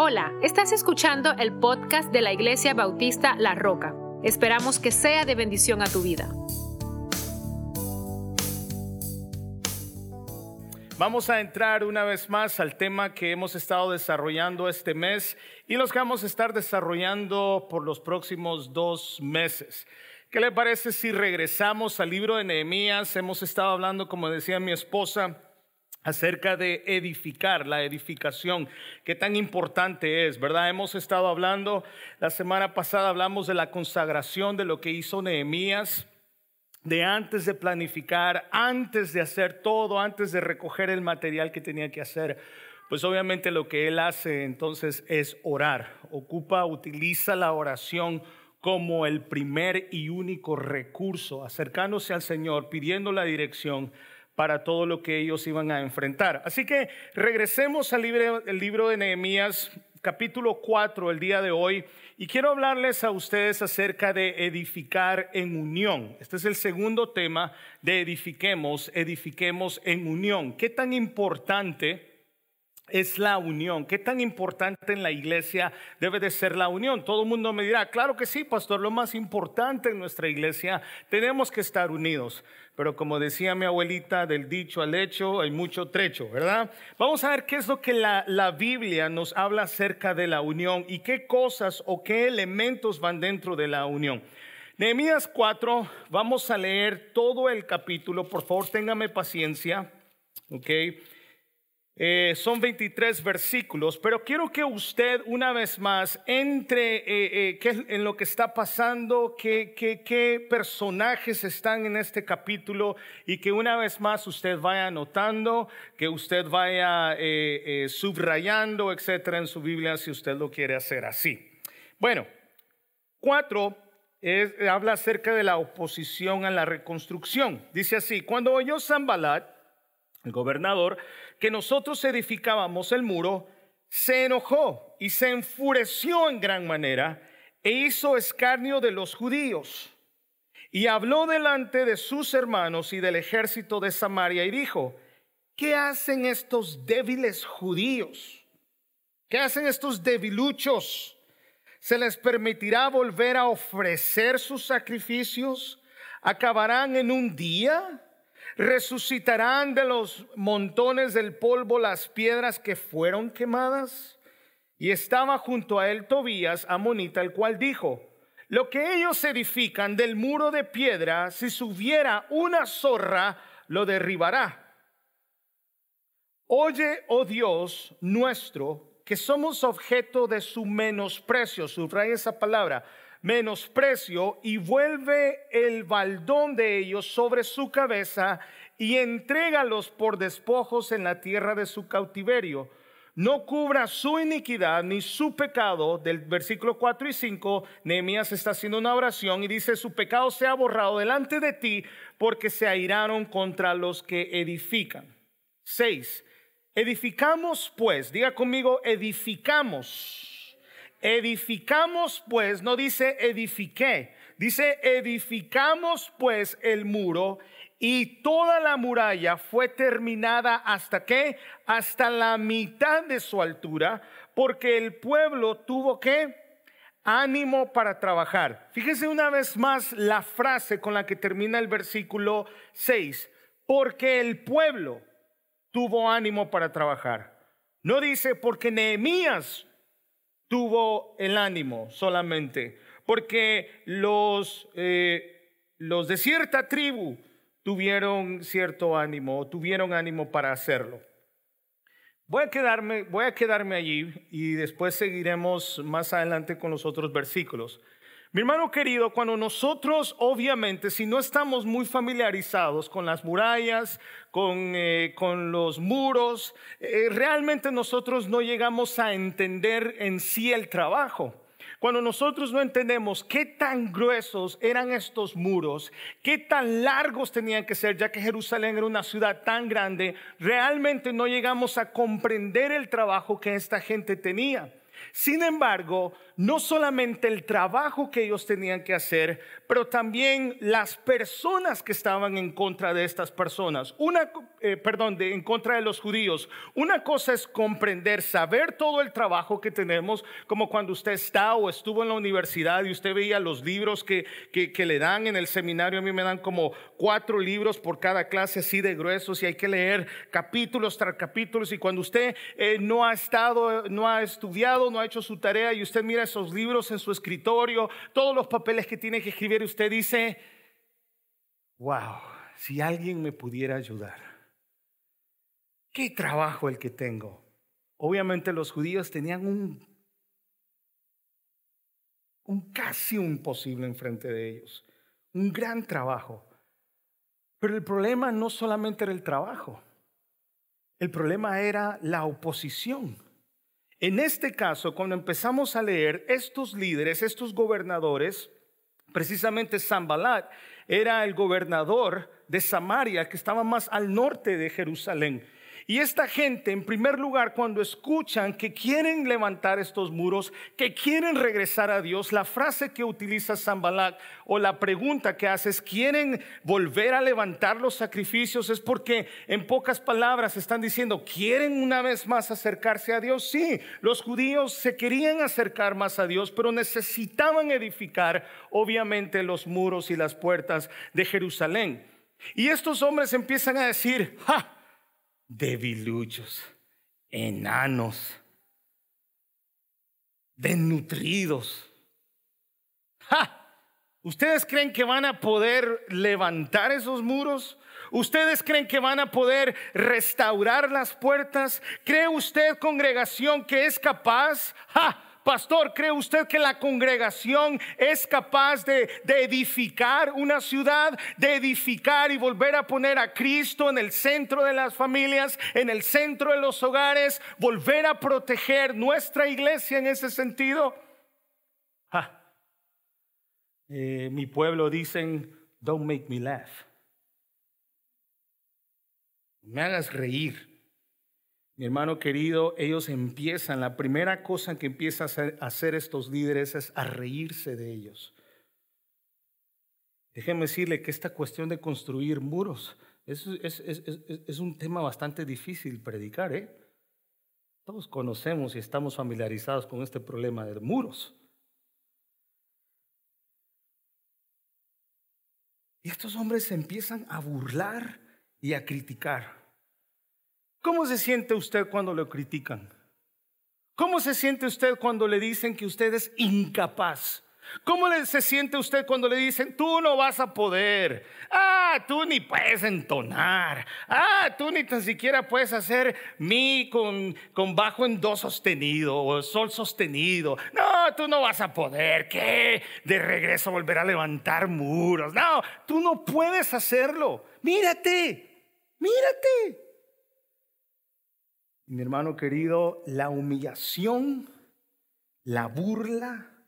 Hola, estás escuchando el podcast de la Iglesia Bautista La Roca. Esperamos que sea de bendición a tu vida. Vamos a entrar una vez más al tema que hemos estado desarrollando este mes y los que vamos a estar desarrollando por los próximos dos meses. ¿Qué le parece si regresamos al libro de Nehemías? Hemos estado hablando, como decía mi esposa, acerca de edificar, la edificación, qué tan importante es, ¿verdad? Hemos estado hablando, la semana pasada hablamos de la consagración de lo que hizo Nehemías, de antes de planificar, antes de hacer todo, antes de recoger el material que tenía que hacer. Pues obviamente lo que él hace entonces es orar, ocupa, utiliza la oración como el primer y único recurso, acercándose al Señor, pidiendo la dirección para todo lo que ellos iban a enfrentar. Así que regresemos al libro, de Nehemías, capítulo 4, el día de hoy, y quiero hablarles a ustedes acerca de edificar en unión. Este es el segundo tema de edifiquemos, edifiquemos en unión. ¿Qué tan importante? Es la unión. ¿Qué tan importante en la iglesia debe de ser la unión? Todo el mundo me dirá, claro que sí, pastor, lo más importante en nuestra iglesia, tenemos que estar unidos. Pero como decía mi abuelita, del dicho al hecho hay mucho trecho, ¿verdad? Vamos a ver qué es lo que la, la Biblia nos habla acerca de la unión y qué cosas o qué elementos van dentro de la unión. Nehemías 4, vamos a leer todo el capítulo, por favor, téngame paciencia, ¿ok? Eh, son 23 versículos, pero quiero que usted una vez más entre eh, eh, en lo que está pasando, qué, qué, personajes están en este capítulo y que una vez más usted vaya anotando, que usted vaya subrayando, etcétera, en su Biblia si usted lo quiere hacer así. Bueno, cuatro habla acerca de la oposición a la reconstrucción. Dice así, cuando oyó Zambalat, el gobernador, que nosotros edificábamos el muro, se enojó y se enfureció en gran manera e hizo escarnio de los judíos. Y habló delante de sus hermanos y del ejército de Samaria y dijo, ¿qué hacen estos débiles judíos? ¿Qué hacen estos debiluchos? ¿Se les permitirá volver a ofrecer sus sacrificios? ¿Acabarán en un día? ¿Resucitarán de los montones del polvo las piedras que fueron quemadas? Y estaba junto a él Tobías, amonita, el cual dijo, lo que ellos edifican del muro de piedra, si subiera una zorra, lo derribará. Oye, oh Dios nuestro, que somos objeto de su menosprecio, subraya esa palabra, menosprecio y vuelve el baldón de ellos sobre su cabeza y entrégalos por despojos en la tierra de su cautiverio. No cubra su iniquidad ni su pecado. Del versículo 4 y 5, Nehemías está haciendo una oración y dice, su pecado sea borrado delante de ti porque se airaron contra los que edifican. 6. Edificamos pues, diga conmigo, edificamos Edificamos pues, no dice edifiqué, dice edificamos pues el muro y toda la muralla fue terminada hasta qué? Hasta la mitad de su altura, porque el pueblo tuvo que ánimo para trabajar. Fíjese una vez más la frase con la que termina el versículo 6, porque el pueblo tuvo ánimo para trabajar. No dice porque Nehemías tuvo el ánimo solamente, porque los, eh, los de cierta tribu tuvieron cierto ánimo, tuvieron ánimo para hacerlo. Voy a, quedarme, voy a quedarme allí y después seguiremos más adelante con los otros versículos. Mi hermano querido, cuando nosotros, obviamente, si no estamos muy familiarizados con las murallas, con, eh, con los muros, eh, realmente nosotros no llegamos a entender en sí el trabajo. Cuando nosotros no entendemos qué tan gruesos eran estos muros, qué tan largos tenían que ser, ya que Jerusalén era una ciudad tan grande, realmente no llegamos a comprender el trabajo que esta gente tenía. Sin embargo, no solamente el trabajo que ellos tenían que hacer, pero también las personas que estaban en contra de estas personas. Una, eh, perdón, de, en contra de los judíos. Una cosa es comprender, saber todo el trabajo que tenemos, como cuando usted está o estuvo en la universidad y usted veía los libros que, que, le dan en el seminario. A mí me dan como cuatro libros por cada clase así de gruesos y hay que leer capítulos tras capítulos. Y cuando usted eh, no ha estado, no ha estudiado, no ha hecho su tarea y usted mira esos libros en su escritorio, todos los papeles que tiene que escribir, usted dice, wow, si alguien me pudiera ayudar. ¿Qué trabajo el que tengo? Obviamente los judíos tenían un, un casi imposible enfrente de ellos, un gran trabajo. Pero el problema no solamente era el trabajo, el problema era la oposición. En este caso, cuando empezamos a leer estos líderes, estos gobernadores, precisamente Zambalat era el gobernador de Samaria, que estaba más al norte de Jerusalén. Y esta gente, en primer lugar, cuando escuchan que quieren levantar estos muros, que quieren regresar a Dios, la frase que utiliza Zambalat o la pregunta que hace es, ¿quieren volver a levantar los sacrificios? Es porque, en pocas palabras, están diciendo, ¿quieren una vez más acercarse a Dios? Sí, los judíos se querían acercar más a Dios, pero necesitaban edificar, obviamente, los muros y las puertas de Jerusalén. Y estos hombres empiezan a decir, ¡ja! Debiluchos, enanos, desnutridos. ¿Ustedes creen que van a poder levantar esos muros? ¿Ustedes creen que van a poder restaurar las puertas? ¿Cree usted, congregación, que es capaz? ¡Ja! Pastor, ¿cree usted que la congregación es capaz de, edificar una ciudad, de edificar y volver a poner a Cristo en el centro de las familias, en el centro de los hogares, volver a proteger nuestra iglesia en ese sentido? Eh, mi pueblo dicen, don't make me laugh. Me hagas reír. Mi hermano querido, ellos empiezan, la primera cosa que empiezan a hacer estos líderes es a reírse de ellos. Déjeme decirle que esta cuestión de construir muros es, es, un tema bastante difícil predicar. ¿eh? Todos conocemos y estamos familiarizados con este problema de muros. Y estos hombres empiezan a burlar y a criticar. ¿Cómo se siente usted cuando lo critican? ¿Cómo se siente usted cuando le dicen que usted es incapaz? ¿Cómo se siente usted cuando le dicen, tú no vas a poder? Ah, tú ni puedes entonar. Ah, tú ni tan siquiera puedes hacer mi con, con bajo en do sostenido o sol sostenido. No, tú no vas a poder. ¿Qué? De regreso volver a levantar muros. No, tú no puedes hacerlo. Mírate, mírate. Mi hermano querido, la humillación, la burla,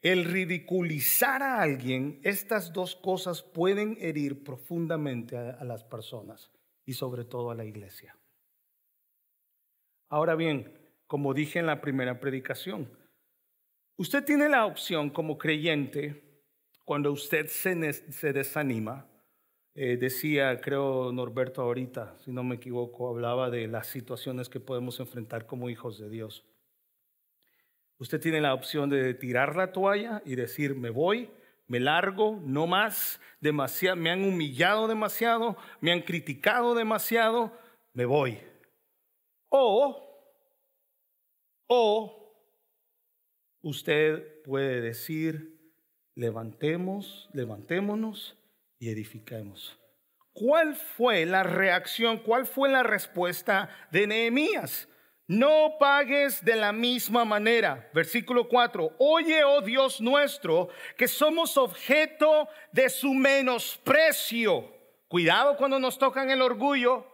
el ridiculizar a alguien, estas dos cosas pueden herir profundamente a, las personas y sobre todo a la iglesia. Ahora bien, como dije en la primera predicación, usted tiene la opción como creyente, cuando usted se, desanima, eh, decía, creo Norberto ahorita, si no me equivoco, hablaba de las situaciones que podemos enfrentar como hijos de Dios. Usted tiene la opción de tirar la toalla y decir, me voy, me largo, no más, demasiado, me han humillado demasiado, me han criticado demasiado, me voy. O, o usted puede decir, levantemos, levantémonos y edifiquemos. ¿Cuál fue la reacción? ¿Cuál fue la respuesta de Nehemías? No pagues de la misma manera. Versículo 4. Oye, oh Dios nuestro, que somos objeto de su menosprecio. Cuidado cuando nos tocan el orgullo.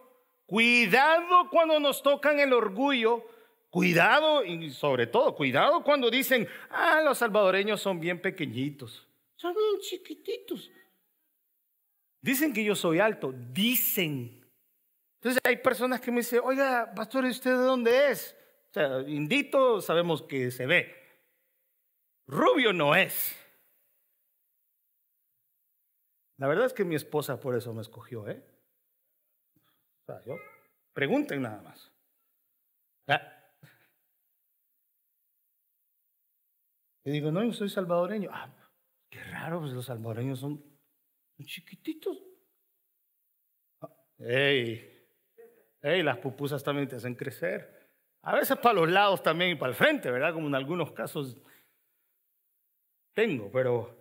Cuidado cuando nos tocan el orgullo. Cuidado y sobre todo, cuidado cuando dicen, ah, los salvadoreños son bien pequeñitos. Son bien chiquititos. Dicen que yo soy alto, dicen. Entonces hay personas que me dicen, oiga, pastor, ¿usted de dónde es? O sea, indito sabemos que se ve. rubio no es. La verdad es que mi esposa por eso me escogió, ¿eh? O sea, yo, pregunten nada más. Ah. Y digo, no, yo soy salvadoreño. Ah, qué raro, pues los salvadoreños son chiquititos. Ah, ¡Ey! ¡Ey! Las pupusas también te hacen crecer. A veces para los lados también y para el frente, ¿verdad? Como en algunos casos tengo, pero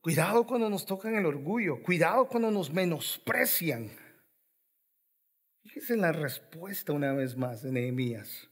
cuidado cuando nos tocan el orgullo, cuidado cuando nos menosprecian. Fíjese en la respuesta una vez más de Nehemías.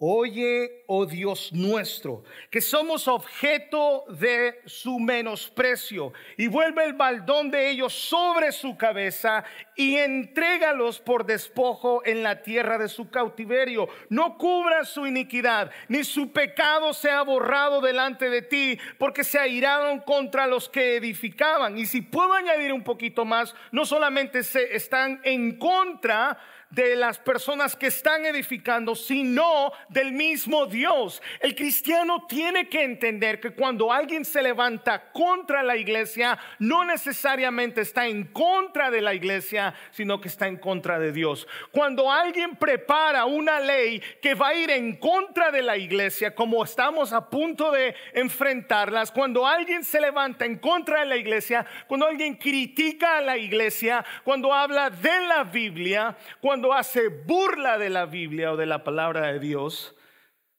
Oye, oh Dios nuestro, que somos objeto de su menosprecio y vuelve el baldón de ellos sobre su cabeza y entrégalos por despojo en la tierra de su cautiverio. No cubra su iniquidad, ni su pecado sea borrado delante de ti, porque se airaron contra los que edificaban. Y si puedo añadir un poquito más, no solamente se están en contra, de las personas que están edificando, sino del mismo Dios. El cristiano tiene que entender que cuando alguien se levanta contra la iglesia, no necesariamente está en contra de la iglesia, sino que está en contra de Dios. Cuando alguien prepara una ley que va a ir en contra de la iglesia, como estamos a punto de enfrentarlas, cuando alguien se levanta en contra de la iglesia, cuando alguien critica a la iglesia, cuando habla de la Biblia, cuando cuando hace burla de la Biblia o de la palabra de Dios,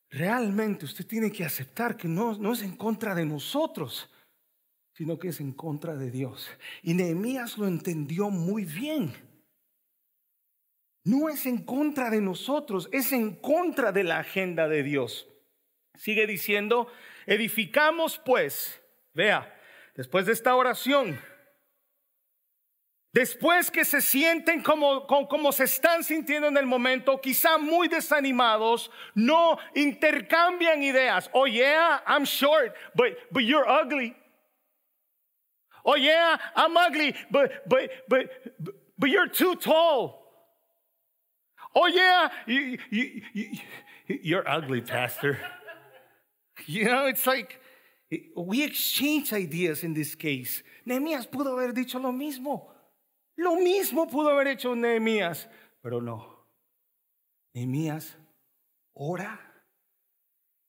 realmente usted tiene que aceptar que no, no es en contra de nosotros, sino que es en contra de Dios. Y Nehemías lo entendió muy bien. No es en contra de nosotros, es en contra de la agenda de Dios. Sigue diciendo, edificamos pues, vea, después de esta oración, Después que se sienten como, como, se están sintiendo en el momento, quizá muy desanimados, no intercambian ideas. Oh yeah, I'm short, but, but you're ugly. Oh yeah, I'm ugly, but, but, but, but you're too tall. Oh yeah, you, you, you, you're ugly, pastor. You know, it's like we exchange ideas in this case. Nehemías pudo haber dicho lo mismo. Lo mismo pudo haber hecho Nehemías, pero no. Nehemías ora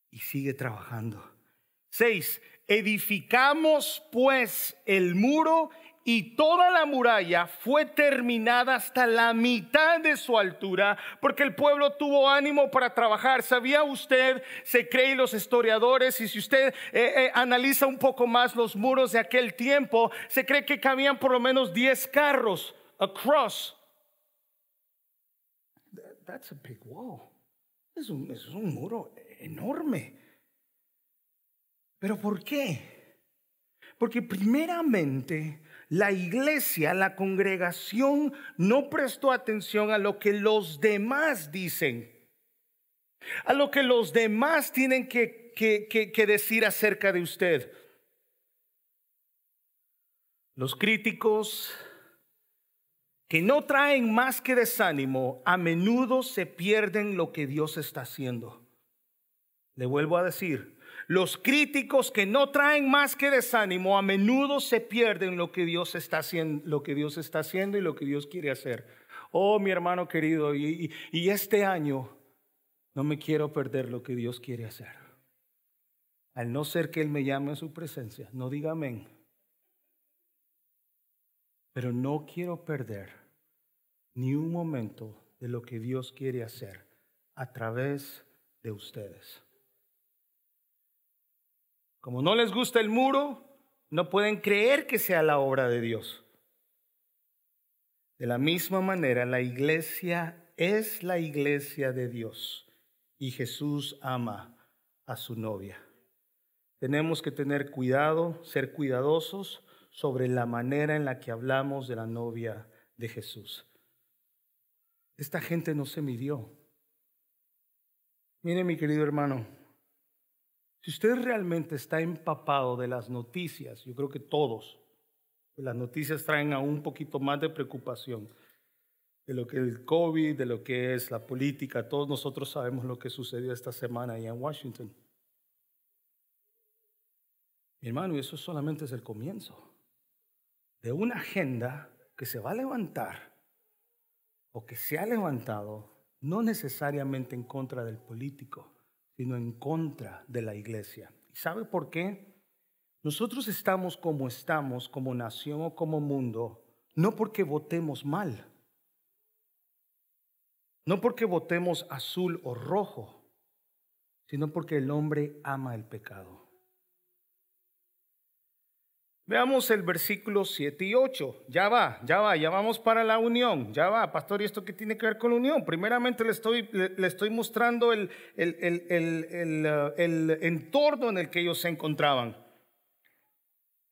y sigue trabajando. Seis, edificamos pues el muro y toda la muralla fue terminada hasta la mitad de su altura, porque el pueblo tuvo ánimo para trabajar. ¿Sabía usted, se cree los historiadores, y si usted eh, eh, analiza un poco más los muros de aquel tiempo, se cree que cabían por lo menos 10 carros across. That's a big wall. Es un, es un muro enorme. ¿Pero por qué? Porque primeramente la iglesia, la congregación, no prestó atención a lo que los demás dicen, a lo que los demás tienen que, decir acerca de usted. Los críticos que no traen más que desánimo, a menudo se pierden lo que Dios está haciendo. Le vuelvo a decir, los críticos que no traen más que desánimo a menudo se pierden lo que Dios está haciendo, lo que Dios está haciendo y lo que Dios quiere hacer. Oh, mi hermano querido, y, y este año no me quiero perder lo que Dios quiere hacer. Al no ser que Él me llame a su presencia, no diga amén. Pero no quiero perder ni un momento de lo que Dios quiere hacer a través de ustedes. Como no les gusta el muro, no pueden creer que sea la obra de Dios. De la misma manera, la iglesia es la iglesia de Dios y Jesús ama a su novia. Tenemos que tener cuidado, ser cuidadosos sobre la manera en la que hablamos de la novia de Jesús. Esta gente no se midió. Mire mi querido hermano, si usted realmente está empapado de las noticias, yo creo que todos, las noticias traen aún un poquito más de preocupación de lo que es el COVID, de lo que es la política. Todos nosotros sabemos lo que sucedió esta semana allá en Washington. Mi hermano, y eso solamente es el comienzo de una agenda que se va a levantar o que se ha levantado no necesariamente en contra del político, sino en contra de la iglesia. ¿Y sabe por qué? Nosotros estamos como estamos, como nación o como mundo, no porque votemos mal, no porque votemos azul o rojo, sino porque el hombre ama el pecado. Veamos el versículo 7 y 8. Ya va, ya va, ya vamos para la unión. Ya va, pastor, ¿y esto qué tiene que ver con la unión? Primeramente le estoy, le, estoy mostrando el, el, el, el entorno en el que ellos se encontraban.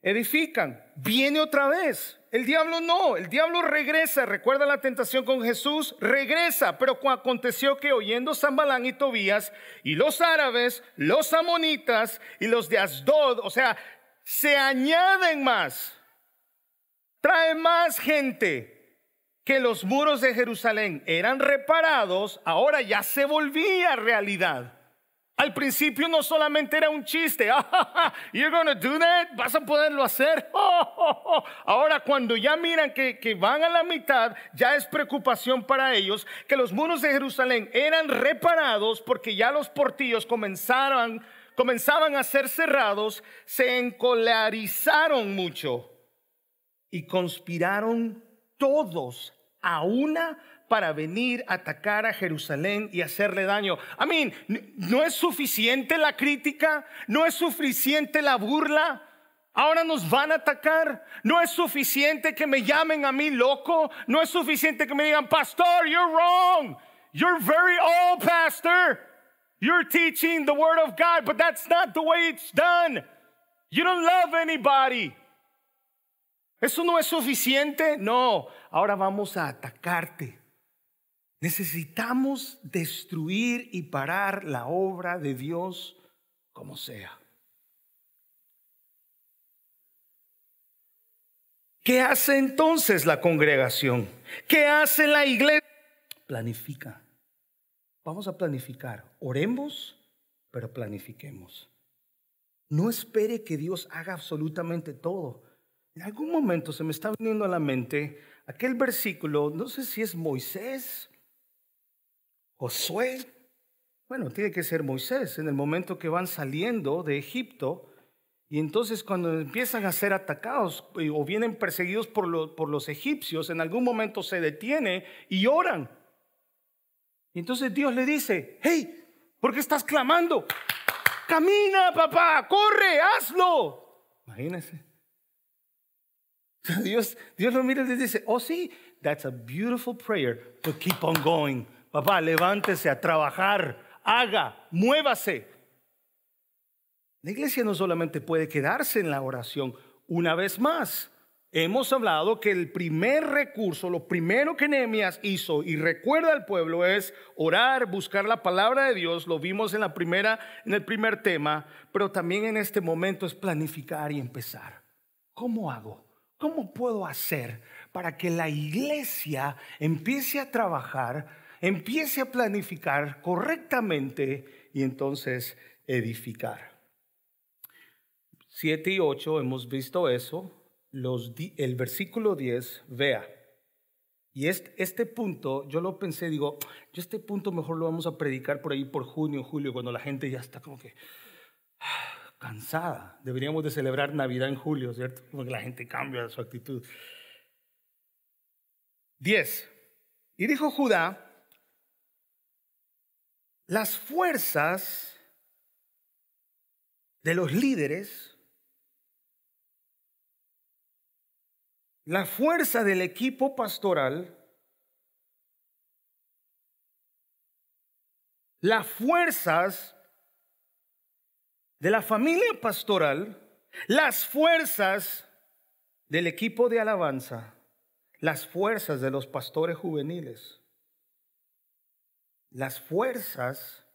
Edifican, viene otra vez. El diablo no, el diablo regresa. Recuerda la tentación con Jesús, regresa. Pero aconteció que oyendo Zambalán y Tobías y los árabes, los amonitas y los de Asdod, o sea, se añaden más, trae más gente que los muros de Jerusalén eran reparados, ahora ya se volvía realidad. Al principio no solamente era un chiste, ah, you're gonna do that, vas a poderlo hacer. Ahora cuando ya miran que, que van a la mitad, ya es preocupación para ellos que los muros de Jerusalén eran reparados porque ya los portillos comenzaron comenzaban a ser cerrados, se encolarizaron mucho y conspiraron todos a una para venir a atacar a Jerusalén y hacerle daño. I mean, no es suficiente la crítica, no es suficiente la burla. Ahora nos van a atacar. No es suficiente que me llamen a mí loco. No es suficiente que me digan, pastor, you're wrong. You're very old, pastor. You're teaching the word of God, but that's not the way it's done. You don't love anybody. ¿Eso no es suficiente? No, ahora vamos a atacarte. Necesitamos destruir y parar la obra de Dios como sea. ¿Qué hace entonces la congregación? ¿Qué hace la iglesia? Planifica. Vamos a planificar. Oremos, pero planifiquemos. No espere que Dios haga absolutamente todo. En algún momento se me está viniendo a la mente aquel versículo, no sé si es Moisés, Josué. Bueno, tiene que ser Moisés, en el momento que van saliendo de Egipto. Y entonces cuando empiezan a ser atacados o vienen perseguidos por, por los egipcios, en algún momento se detiene y oran. Entonces Dios le dice, hey, ¿por qué estás clamando? Camina, papá, corre, hazlo. Imagínense. Dios, Dios lo mira y le dice, oh sí, that's a beautiful prayer, to keep on going. Papá, levántese a trabajar, haga, muévase. La iglesia no solamente puede quedarse en la oración una vez más, Hemos hablado que el primer recurso, lo primero que Nehemías hizo y recuerda al pueblo es orar, buscar la palabra de Dios, lo vimos en la primera en el primer tema, pero también en este momento es planificar y empezar. ¿Cómo hago? ¿Cómo puedo hacer para que la iglesia empiece a trabajar, empiece a planificar correctamente y entonces edificar? Siete y ocho hemos visto eso el versículo 10, vea. Y este, este punto, yo lo pensé, digo, yo este punto mejor lo vamos a predicar por ahí por junio, julio, cuando la gente ya está como que cansada. Deberíamos de celebrar Navidad en julio, ¿cierto? Porque la gente cambia su actitud. 10. Y dijo Judá, las fuerzas de los líderes la fuerza del equipo pastoral, las fuerzas de la familia pastoral, las fuerzas del equipo de alabanza, las fuerzas de los pastores juveniles, las fuerzas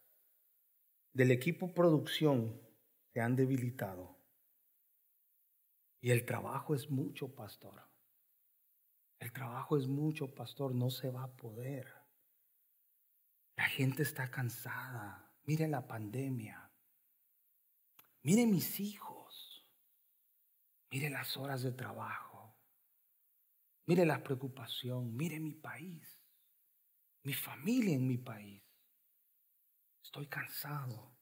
del equipo producción se han debilitado. Y el trabajo es mucho, pastor. El trabajo es mucho, pastor, no se va a poder. La gente está cansada. Mire la pandemia. Mire mis hijos. Mire las horas de trabajo. Mire la preocupación. Mire mi país. Mi familia en mi país. Estoy cansado.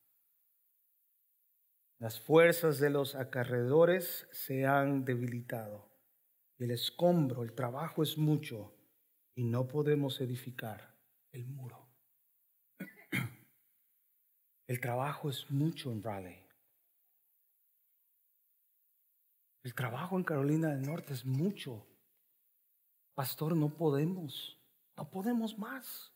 Las fuerzas de los acarredores se han debilitado. El escombro, el trabajo es mucho y no podemos edificar el muro. El trabajo es mucho en Raleigh. El trabajo en Carolina del Norte es mucho. Pastor, no podemos, no podemos más.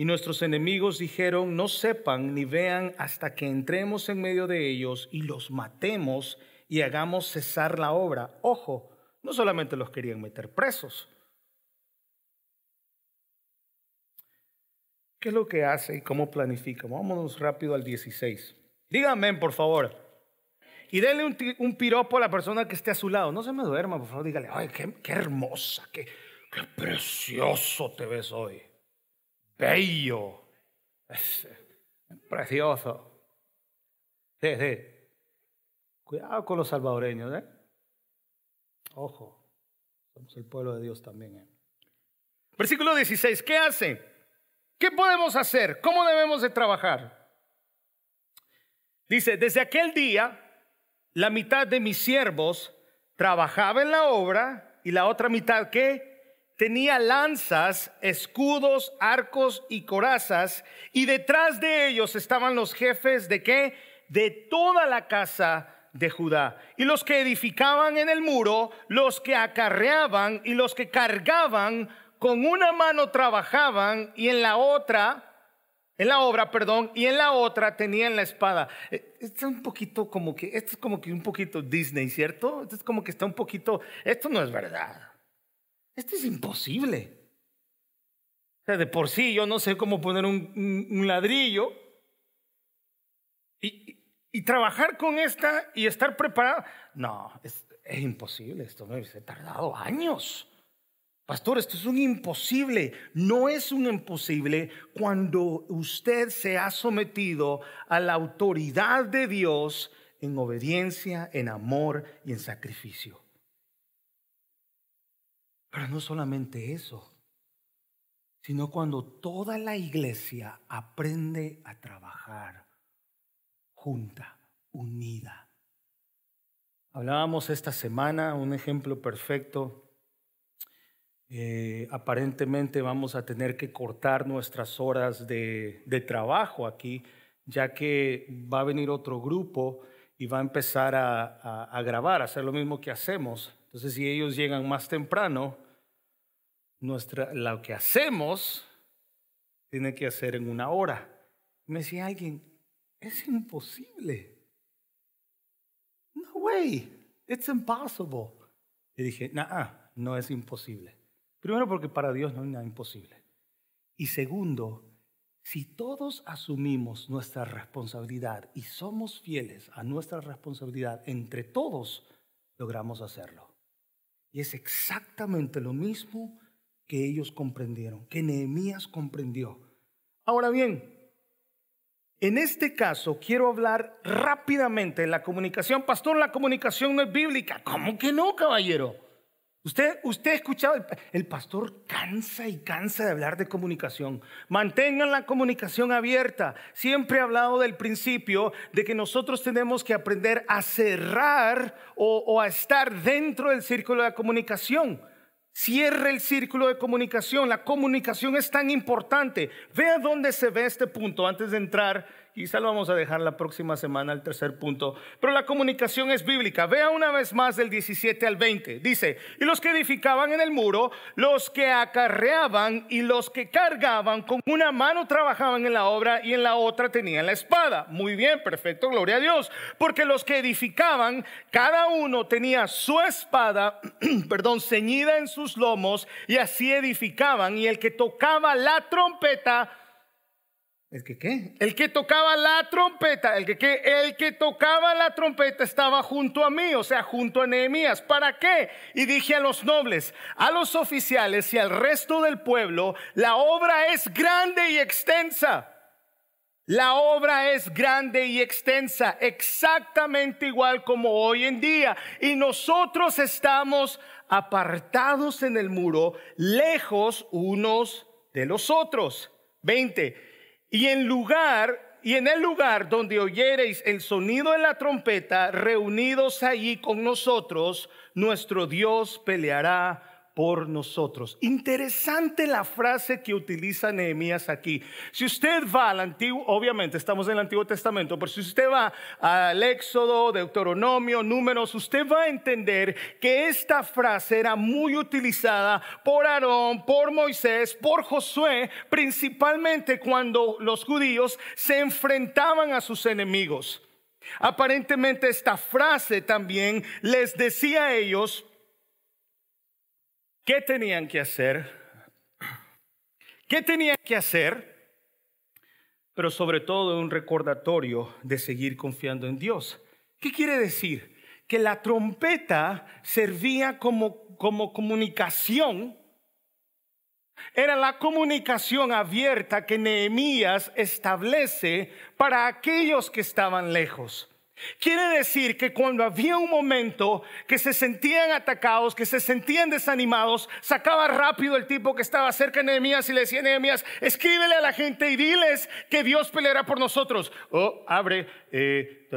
Y nuestros enemigos dijeron, no sepan ni vean hasta que entremos en medio de ellos y los matemos y hagamos cesar la obra. Ojo, no solamente los querían meter presos. ¿Qué es lo que hace y cómo planifica? Vámonos rápido al 16. Díganme, por favor. Y denle un, piropo a la persona que esté a su lado. No se me duerma, por favor. Dígale, ay, qué, hermosa, qué, qué, precioso te ves hoy. Bello. precioso. Sí, sí. Cuidado con los salvadoreños, ¿eh? Ojo. Somos el pueblo de Dios también, ¿eh? Versículo 16. ¿Qué hace? ¿Qué podemos hacer? ¿Cómo debemos de trabajar? Dice, desde aquel día, la mitad de mis siervos trabajaba en la obra y la otra mitad que tenía lanzas, escudos, arcos y corazas y detrás de ellos estaban los jefes de qué? De toda la casa de Judá. Y los que edificaban en el muro, los que acarreaban y los que cargaban, con una mano trabajaban y en la otra en la obra, perdón, y en la otra tenían la espada. Eh, esto es un poquito como que, esto es como que un poquito Disney, ¿cierto? Esto es como que está un poquito, esto no es verdad. Esto es imposible. O sea, de por sí yo no sé cómo poner un, ladrillo y, trabajar con esta y estar preparado. No, es, es imposible, esto me ha tardado años. Pastor, esto es un imposible. No es un imposible cuando usted se ha sometido a la autoridad de Dios en obediencia, en amor y en sacrificio. Pero no solamente eso, sino cuando toda la iglesia aprende a trabajar junta, unida. Hablábamos esta semana, un ejemplo perfecto eh, aparentemente vamos a tener que cortar nuestras horas de, trabajo aquí, ya que va a venir otro grupo y va a empezar a, grabar, a hacer lo mismo que hacemos. Entonces, si ellos llegan más temprano, nuestra, lo que hacemos tiene que hacer en una hora. Me decía alguien, es imposible. No way, it's impossible. Y dije, nah, no es imposible. Primero porque para Dios no hay nada imposible. Y segundo, si todos asumimos nuestra responsabilidad y somos fieles a nuestra responsabilidad, entre todos logramos hacerlo. Y es exactamente lo mismo que ellos comprendieron, que Nehemías comprendió. Ahora bien, en este caso quiero hablar rápidamente de la comunicación. Pastor, la comunicación no es bíblica. ¿Cómo que no, caballero? Usted, usted ha escuchado, el, pastor cansa y cansa de hablar de comunicación. Mantengan la comunicación abierta. Siempre he hablado del principio de que nosotros tenemos que aprender a cerrar o, a estar dentro del círculo de comunicación. Cierre el círculo de comunicación. La comunicación es tan importante. Vea dónde se ve este punto antes de entrar Quizá lo vamos a dejar la próxima semana, el tercer punto. Pero la comunicación es bíblica. Vea una vez más del 17 al 20. Dice, y los que edificaban en el muro, los que acarreaban y los que cargaban, con una mano trabajaban en la obra y en la otra tenían la espada. Muy bien, perfecto, gloria a Dios. Porque los que edificaban, cada uno tenía su espada, perdón, ceñida en sus lomos y así edificaban. Y el que tocaba la trompeta, ¿El que qué? El que tocaba la trompeta, el que qué, el que tocaba la trompeta estaba junto a mí, o sea, junto a Nehemías. ¿Para qué? Y dije a los nobles, a los oficiales y al resto del pueblo, la obra es grande y extensa. La obra es grande y extensa, exactamente igual como hoy en día. Y nosotros estamos apartados en el muro, lejos unos de los otros. 20. Y en lugar y en el lugar donde oyereis el sonido de la trompeta, reunidos allí con nosotros, nuestro Dios peleará por nosotros. Interesante la frase que utiliza Nehemías aquí. Si usted va al Antiguo, obviamente estamos en el Antiguo Testamento, pero si usted va al Éxodo, Deuteronomio, Números, usted va a entender que esta frase era muy utilizada por Aarón, por Moisés, por Josué, principalmente cuando los judíos se enfrentaban a sus enemigos. Aparentemente esta frase también les decía a ellos, ¿Qué tenían que hacer? ¿Qué tenían que hacer? Pero sobre todo un recordatorio de seguir confiando en Dios. ¿Qué quiere decir? Que la trompeta servía como, como comunicación. Era la comunicación abierta que Nehemías establece para aquellos que estaban lejos. Quiere decir que cuando había un momento que se sentían atacados, que se sentían desanimados, sacaba rápido el tipo que estaba cerca de Nehemías y le decía a Nehemías, escríbele a la gente y diles que Dios peleará por nosotros. Oh, abre, eh,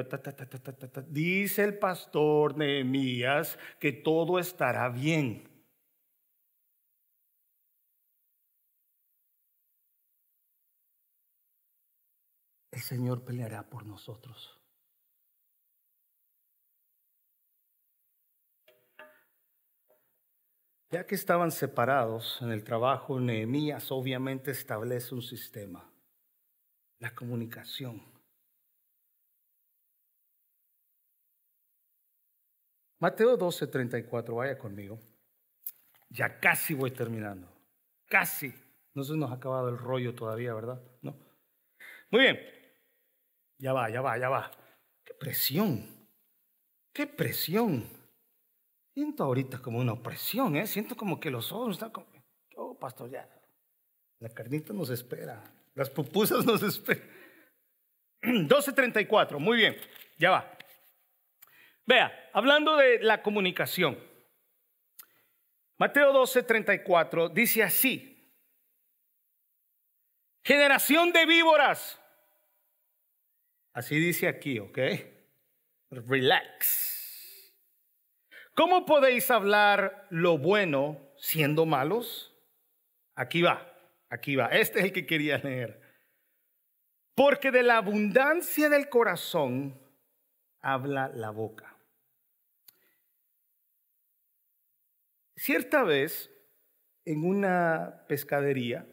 dice el pastor Nehemías que todo estará bien. El Señor peleará por nosotros. Ya que estaban separados en el trabajo, Nehemías obviamente establece un sistema, la comunicación. Mateo 12, 34, vaya conmigo. Ya casi voy terminando. Casi. No se nos ha acabado el rollo todavía, ¿verdad? No. Muy bien. Ya va, ya va, ya va. Qué presión. Qué presión. Siento ahorita como una opresión, ¿eh? Siento como que los ojos están como, oh, pastor, ya. La carnita nos espera, las pupusas nos esperan. 12.34, muy bien, ya va. Vea, hablando de la comunicación, Mateo 12.34 dice así, generación de víboras. Así dice aquí, ¿ok? Relax. ¿Cómo podéis hablar lo bueno siendo malos? Aquí va, aquí va. Este es el que quería leer. Porque de la abundancia del corazón habla la boca. Cierta vez, en una pescadería,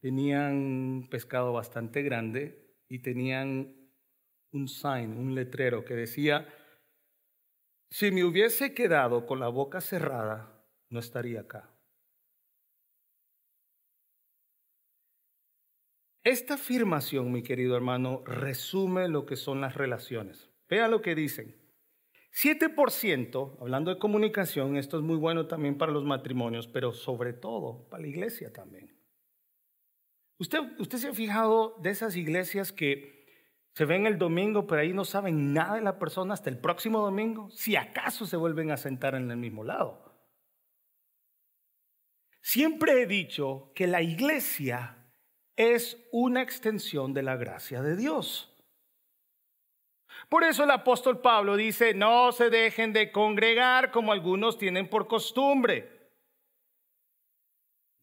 tenían pescado bastante grande y tenían un sign, un letrero que decía, si me hubiese quedado con la boca cerrada, no estaría acá. Esta afirmación, mi querido hermano, resume lo que son las relaciones. Vea lo que dicen. 7%, hablando de comunicación, esto es muy bueno también para los matrimonios, pero sobre todo para la iglesia también. Usted, usted se ha fijado de esas iglesias que se ven el domingo, pero ahí no saben nada de la persona hasta el próximo domingo, si acaso se vuelven a sentar en el mismo lado. Siempre he dicho que la iglesia es una extensión de la gracia de Dios. Por eso el apóstol Pablo dice, no se dejen de congregar como algunos tienen por costumbre.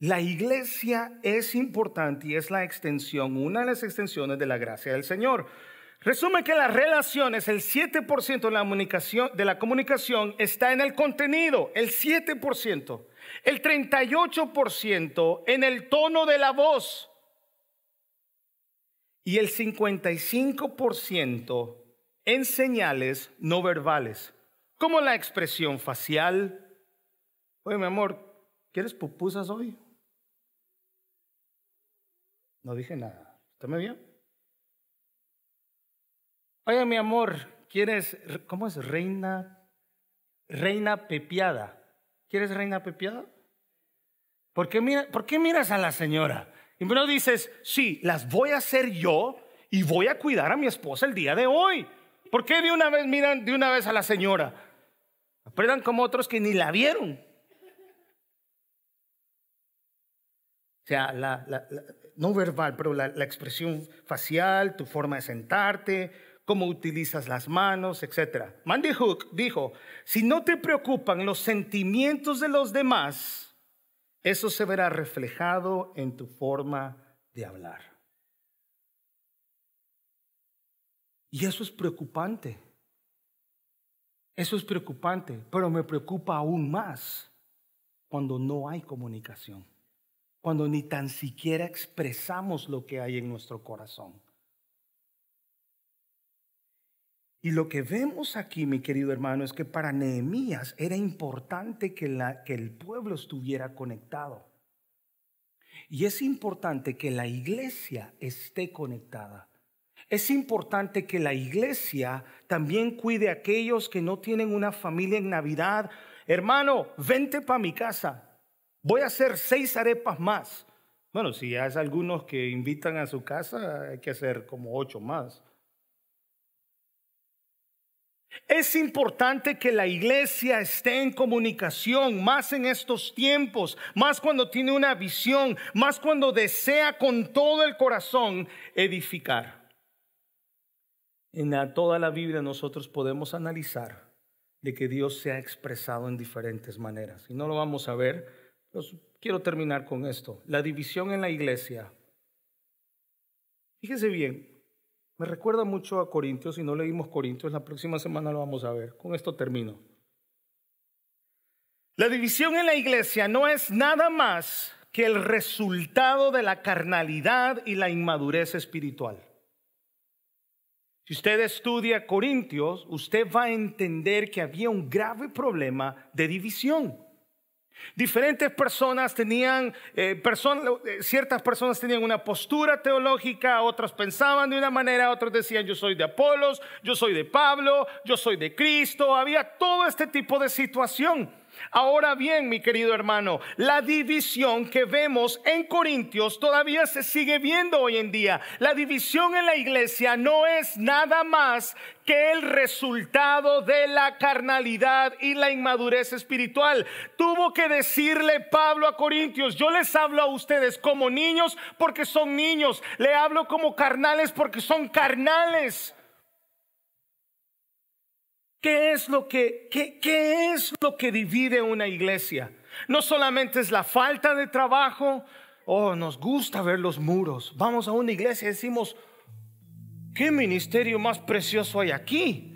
La iglesia es importante y es la extensión, una de las extensiones de la gracia del Señor. Resume que las relaciones, el 7% de la, comunicación, de la comunicación está en el contenido, el 7%. El 38% en el tono de la voz. Y el 55% en señales no verbales, como la expresión facial. Oye, mi amor, ¿quieres pupusas hoy? No dije nada. ¿Está me bien? Oye, mi amor, ¿quieres, cómo es reina, reina pepiada? ¿Quieres reina pepiada? ¿Por qué, mira, ¿Por qué miras a la señora? Y primero dices, sí, las voy a hacer yo y voy a cuidar a mi esposa el día de hoy. ¿Por qué de una vez miran de una vez a la señora? Aprendan como otros que ni la vieron. O sea, la, no verbal, pero la, expresión facial, tu forma de sentarte, cómo utilizas las manos, etc. Mandy Hook dijo, si no te preocupan los sentimientos de los demás, eso se verá reflejado en tu forma de hablar. Y eso es preocupante. Eso es preocupante, pero me preocupa aún más cuando no hay comunicación cuando ni tan siquiera expresamos lo que hay en nuestro corazón. Y lo que vemos aquí, mi querido hermano, es que para Nehemías era importante que, que el pueblo estuviera conectado. Y es importante que la iglesia esté conectada. Es importante que la iglesia también cuide a aquellos que no tienen una familia en Navidad. Hermano, vente para mi casa. Voy a hacer seis arepas más. Bueno, si hay algunos que invitan a su casa, hay que hacer como ocho más. Es importante que la iglesia esté en comunicación, más en estos tiempos, más cuando tiene una visión, más cuando desea con todo el corazón edificar. En toda la Biblia nosotros podemos analizar de que Dios se ha expresado en diferentes maneras. Y no lo vamos a ver quiero terminar con esto. La división en la iglesia. Fíjese bien, me recuerda mucho a Corintios. Si no leímos Corintios, la próxima semana lo vamos a ver. Con esto termino. La división en la iglesia no es nada más que el resultado de la carnalidad y la inmadurez espiritual. Si usted estudia Corintios, usted va a entender que había un grave problema de división. Diferentes personas tenían, eh, eh, ciertas personas tenían una postura teológica, otras pensaban de una manera, otros decían yo soy de Apolos, yo soy de Pablo, yo soy de Cristo. Había todo este tipo de situación. Ahora bien, mi querido hermano, la división que vemos en Corintios todavía se sigue viendo hoy en día. La división en la iglesia no es nada más que el resultado de la carnalidad y la inmadurez espiritual. Tuvo que decirle Pablo a Corintios, yo les hablo a ustedes como niños porque son niños, le hablo como carnales porque son carnales. ¿Qué es lo que, qué, es lo que divide una iglesia? No solamente es la falta de trabajo, oh, nos gusta ver los muros. Vamos a una iglesia y decimos, ¿qué ministerio más precioso hay aquí?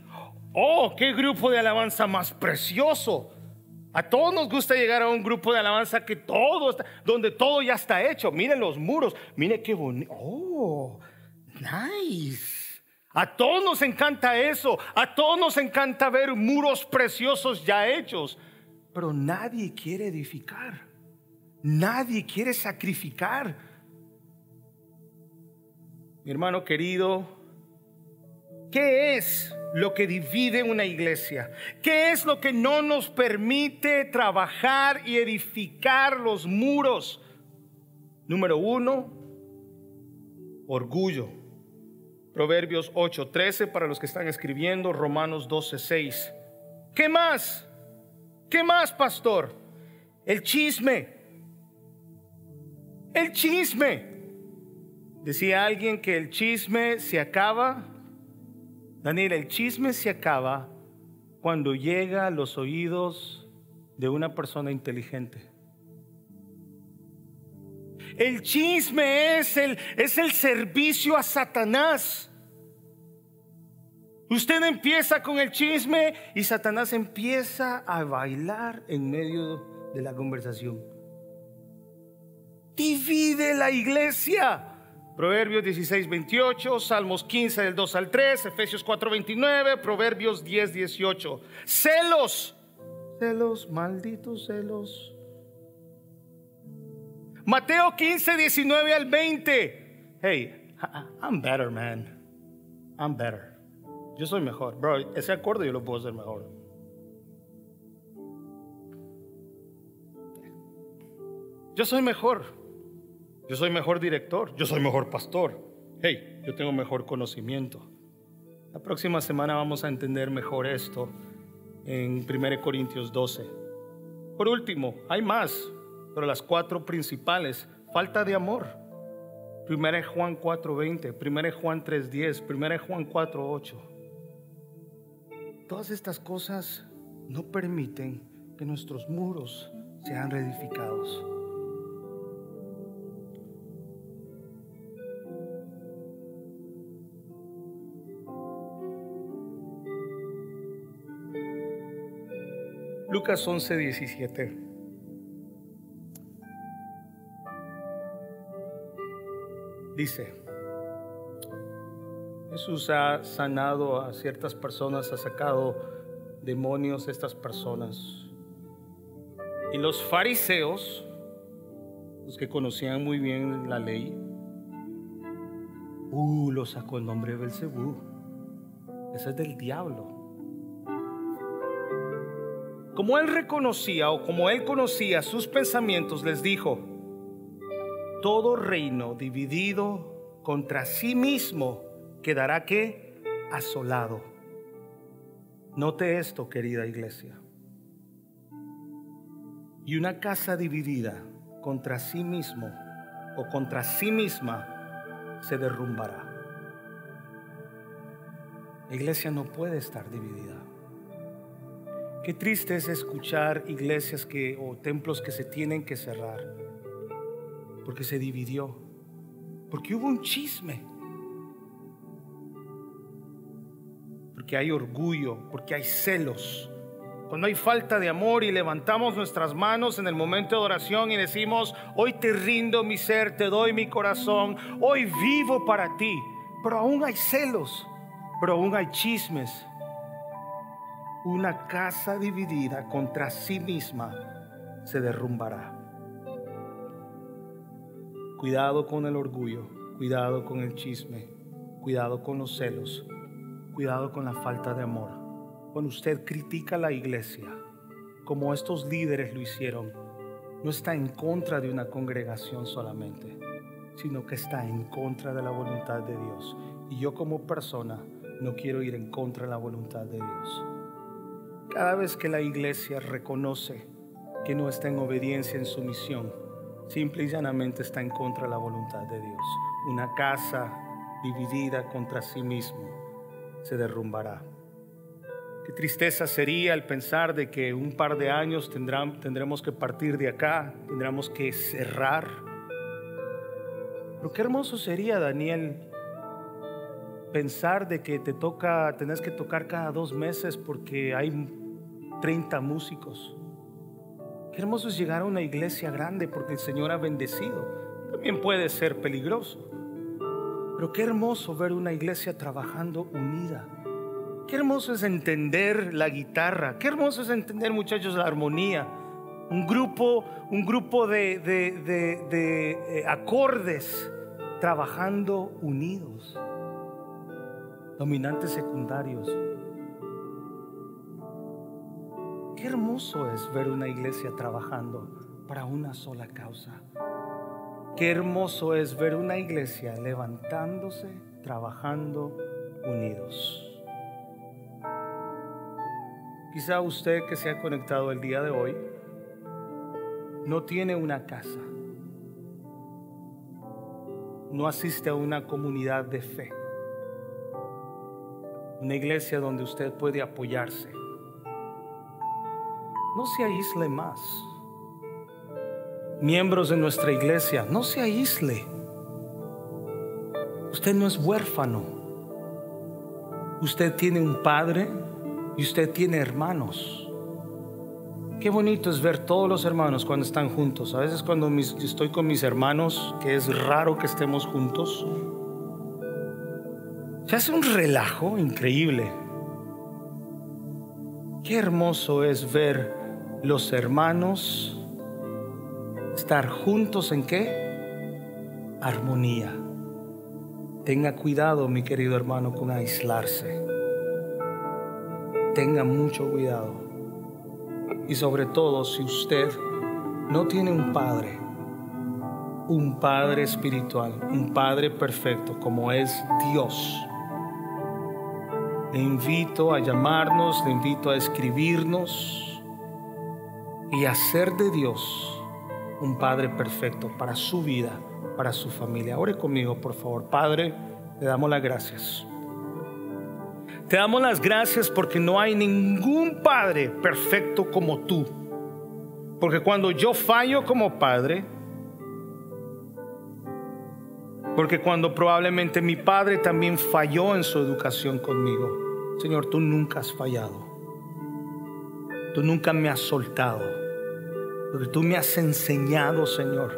Oh, qué grupo de alabanza más precioso. A todos nos gusta llegar a un grupo de alabanza que todo donde todo ya está hecho. Miren los muros, miren qué bonito. Oh, nice. A todos nos encanta eso, a todos nos encanta ver muros preciosos ya hechos, pero nadie quiere edificar, nadie quiere sacrificar. Mi hermano querido, ¿qué es lo que divide una iglesia? ¿Qué es lo que no nos permite trabajar y edificar los muros? Número uno, orgullo. Proverbios 8:13 para los que están escribiendo, Romanos 12:6. ¿Qué más? ¿Qué más, pastor? El chisme. El chisme. Decía alguien que el chisme se acaba. Daniel, el chisme se acaba cuando llega a los oídos de una persona inteligente. El chisme es el, es el servicio a Satanás. Usted empieza con el chisme y Satanás empieza a bailar en medio de la conversación. Divide la iglesia. Proverbios 16, 28, Salmos 15 del 2 al 3, Efesios 4, 29, Proverbios 10, 18. Celos, celos, malditos celos. Mateo 15, 19 al 20. Hey, I'm better, man. I'm better. Yo soy mejor. Bro, ese acuerdo yo lo puedo hacer mejor. Yo soy mejor. Yo soy mejor director, yo soy mejor pastor. Hey, yo tengo mejor conocimiento. La próxima semana vamos a entender mejor esto en 1 Corintios 12. Por último, hay más, pero las cuatro principales, falta de amor. 1 Juan 4:20, 1 Juan 3:10, 1 Juan 4:8. Todas estas cosas no permiten que nuestros muros sean reedificados. Lucas 11, 17. Dice, Jesús ha sanado a ciertas personas, ha sacado demonios a estas personas. Y los fariseos, los que conocían muy bien la ley, uh, lo sacó el nombre de Belcebú. Ese es del diablo. Como él reconocía o como él conocía sus pensamientos, les dijo, todo reino dividido contra sí mismo quedará que asolado. Note esto, querida iglesia. Y una casa dividida contra sí mismo o contra sí misma se derrumbará. La iglesia no puede estar dividida. Qué triste es escuchar iglesias que o templos que se tienen que cerrar porque se dividió, porque hubo un chisme, porque hay orgullo, porque hay celos. Cuando hay falta de amor y levantamos nuestras manos en el momento de oración y decimos, hoy te rindo mi ser, te doy mi corazón, hoy vivo para ti, pero aún hay celos, pero aún hay chismes, una casa dividida contra sí misma se derrumbará. Cuidado con el orgullo, cuidado con el chisme, cuidado con los celos, cuidado con la falta de amor. Cuando usted critica la iglesia, como estos líderes lo hicieron, no está en contra de una congregación solamente, sino que está en contra de la voluntad de Dios. Y yo como persona no quiero ir en contra de la voluntad de Dios. Cada vez que la iglesia reconoce que no está en obediencia en su misión, simple y llanamente está en contra de la voluntad de Dios. Una casa dividida contra sí mismo se derrumbará. Qué tristeza sería el pensar de que un par de años tendremos que partir de acá, tendremos que cerrar. Pero qué hermoso sería, Daniel, pensar de que te toca, tenés que tocar cada dos meses porque hay 30 músicos. Qué hermoso es llegar a una iglesia grande porque el Señor ha bendecido. También puede ser peligroso. Pero qué hermoso ver una iglesia trabajando unida. Qué hermoso es entender la guitarra. Qué hermoso es entender, muchachos, la armonía. Un grupo, un grupo de, de eh, acordes trabajando unidos dominantes secundarios. Qué hermoso es ver una iglesia trabajando para una sola causa. Qué hermoso es ver una iglesia levantándose, trabajando unidos. Quizá usted que se ha conectado el día de hoy no tiene una casa, no asiste a una comunidad de fe una iglesia donde usted puede apoyarse. No se aísle más. Miembros de nuestra iglesia, no se aísle. Usted no es huérfano. Usted tiene un padre y usted tiene hermanos. Qué bonito es ver todos los hermanos cuando están juntos. A veces cuando estoy con mis hermanos, que es raro que estemos juntos, se hace un relajo increíble. Qué hermoso es ver los hermanos estar juntos en qué? Armonía. Tenga cuidado, mi querido hermano, con aislarse. Tenga mucho cuidado. Y sobre todo, si usted no tiene un padre, un Padre espiritual, un Padre perfecto como es Dios. Le invito a llamarnos, le invito a escribirnos y a hacer de Dios un Padre perfecto para su vida, para su familia. Ore conmigo, por favor. Padre, le damos las gracias. Te damos las gracias porque no hay ningún Padre perfecto como tú. Porque cuando yo fallo como Padre, porque cuando probablemente mi padre también falló en su educación conmigo, Señor, tú nunca has fallado. Tú nunca me has soltado. Porque tú me has enseñado, Señor,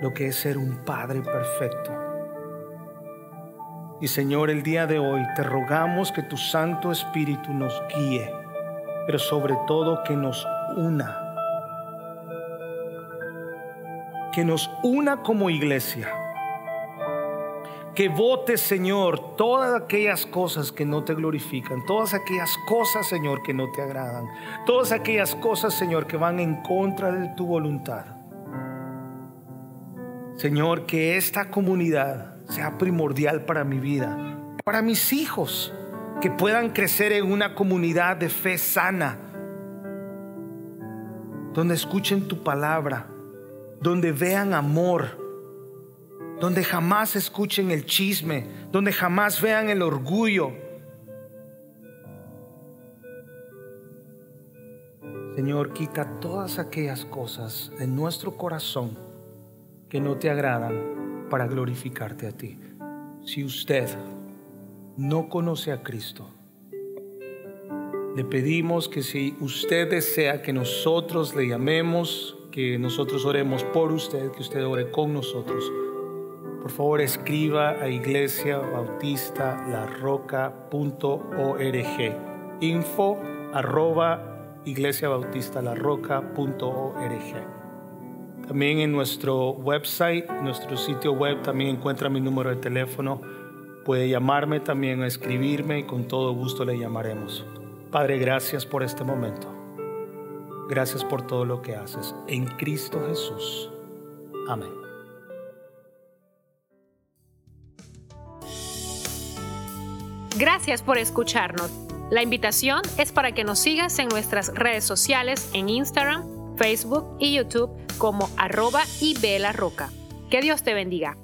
lo que es ser un padre perfecto. Y Señor, el día de hoy te rogamos que tu Santo Espíritu nos guíe, pero sobre todo que nos una. Que nos una como iglesia que vote, Señor, todas aquellas cosas que no te glorifican, todas aquellas cosas, Señor, que no te agradan, todas aquellas cosas, Señor, que van en contra de tu voluntad. Señor, que esta comunidad sea primordial para mi vida, para mis hijos, que puedan crecer en una comunidad de fe sana, donde escuchen tu palabra, donde vean amor, donde jamás escuchen el chisme, donde jamás vean el orgullo. Señor, quita todas aquellas cosas de nuestro corazón que no te agradan para glorificarte a ti. Si usted no conoce a Cristo, le pedimos que si usted desea que nosotros le llamemos, que nosotros oremos por usted, que usted ore con nosotros, por favor escriba a iglesia info arroba iglesia también en nuestro website nuestro sitio web también encuentra mi número de teléfono. Puede llamarme también escribirme y con todo gusto le llamaremos. Padre gracias por este momento. Gracias por todo lo que haces. En Cristo Jesús. Amén Gracias por escucharnos. La invitación es para que nos sigas en nuestras redes sociales en Instagram, Facebook y YouTube como arroba y Roca. Que Dios te bendiga.